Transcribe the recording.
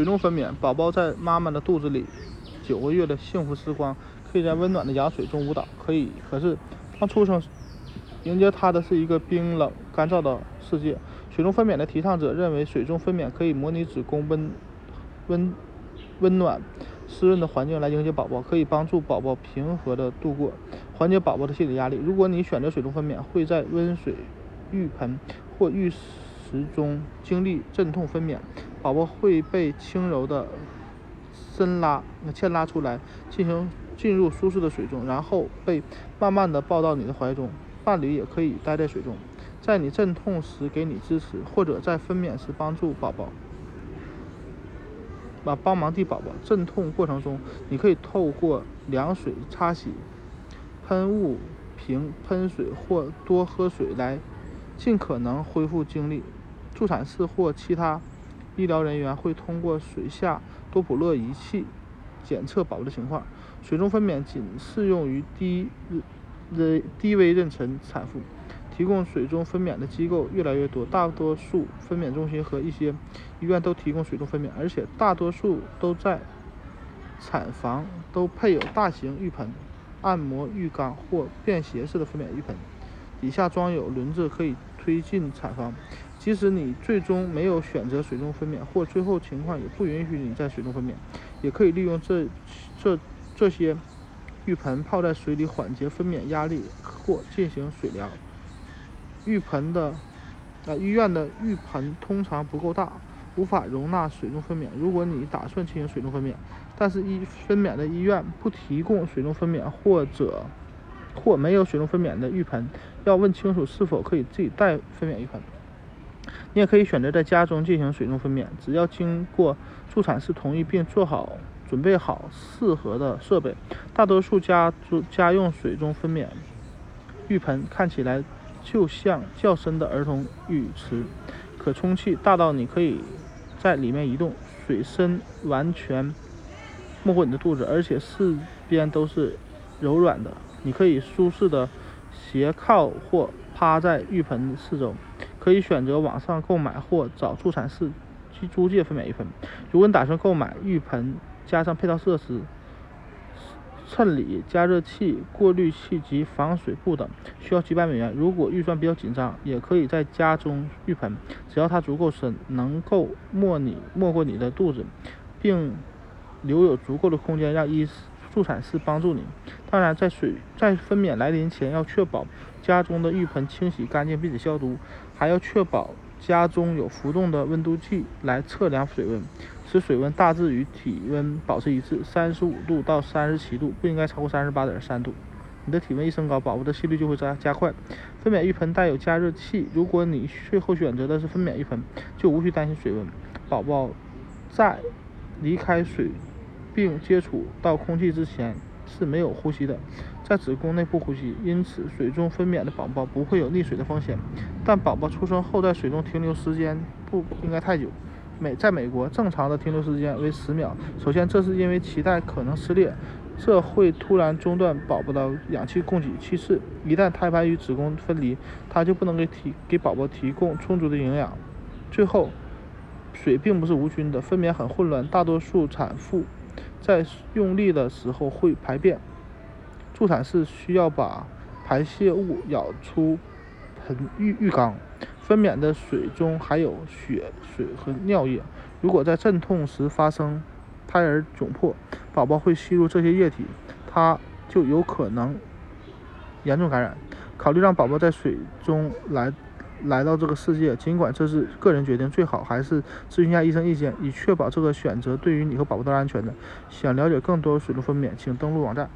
水中分娩，宝宝在妈妈的肚子里九个月的幸福时光，可以在温暖的羊水中舞蹈。可以，可是当出生，迎接他的是一个冰冷干燥的世界。水中分娩的提倡者认为，水中分娩可以模拟子宫温温温暖湿润的环境来迎接宝宝，可以帮助宝宝平和的度过，缓解宝宝的心理压力。如果你选择水中分娩，会在温水浴盆或浴池中经历阵痛分娩，宝宝会被轻柔的深拉牵拉出来，进行进入舒适的水中，然后被慢慢的抱到你的怀中。伴侣也可以待在水中。在你阵痛时给你支持，或者在分娩时帮助宝宝，把帮忙替宝宝。阵痛过程中，你可以透过凉水擦洗、喷雾瓶喷水或多喝水来尽可能恢复精力。助产士或其他医疗人员会通过水下多普勒仪器检测宝宝的情况。水中分娩仅适用于低低低危妊娠产妇。提供水中分娩的机构越来越多，大多数分娩中心和一些医院都提供水中分娩，而且大多数都在产房都配有大型浴盆、按摩浴缸或便携式的分娩浴盆，底下装有轮子可以推进产房。即使你最终没有选择水中分娩，或最后情况也不允许你在水中分娩，也可以利用这这这些浴盆泡在水里缓解分娩压力或进行水疗。浴盆的，呃，医院的浴盆通常不够大，无法容纳水中分娩。如果你打算进行水中分娩，但是医分娩的医院不提供水中分娩，或者或没有水中分娩的浴盆，要问清楚是否可以自己带分娩浴盆。你也可以选择在家中进行水中分娩，只要经过助产士同意并做好准备好适合的设备。大多数家家用水中分娩浴盆看起来。就像较深的儿童浴池，可充气大到你可以在里面移动，水深完全没过你的肚子，而且四边都是柔软的，你可以舒适的斜靠或趴在浴盆四周。可以选择网上购买或找助产士去租借分娩浴盆。如果你打算购买浴盆加上配套设施。衬里、加热器、过滤器及防水布等，需要几百美元。如果预算比较紧张，也可以在家中浴盆，只要它足够深，能够没你没过你的肚子，并留有足够的空间让医助产士帮助你。当然，在水在分娩来临前，要确保家中的浴盆清洗干净并且消毒，还要确保家中有浮动的温度计来测量水温。使水温大致与体温保持一致，三十五度到三十七度，不应该超过三十八点三度。你的体温一升高，宝宝的心率就会加加快。分娩浴盆带有加热器，如果你最后选择的是分娩浴盆，就无需担心水温。宝宝在离开水并接触到空气之前是没有呼吸的，在子宫内部呼吸，因此水中分娩的宝宝不会有溺水的风险。但宝宝出生后在水中停留时间不应该太久。美在美国，正常的停留时间为十秒。首先，这是因为脐带可能撕裂，这会突然中断宝宝的氧气供给。其次，一旦胎盘与子宫分离，它就不能给提给宝宝提供充足的营养。最后，水并不是无菌的，分娩很混乱，大多数产妇在用力的时候会排便，助产士需要把排泄物舀出盆浴浴缸。分娩的水中含有血水和尿液，如果在阵痛时发生胎儿窘迫，宝宝会吸入这些液体，他就有可能严重感染。考虑让宝宝在水中来来到这个世界，尽管这是个人决定，最好还是咨询一下医生意见，以确保这个选择对于你和宝宝都是安全的。想了解更多水路分娩，请登录网站。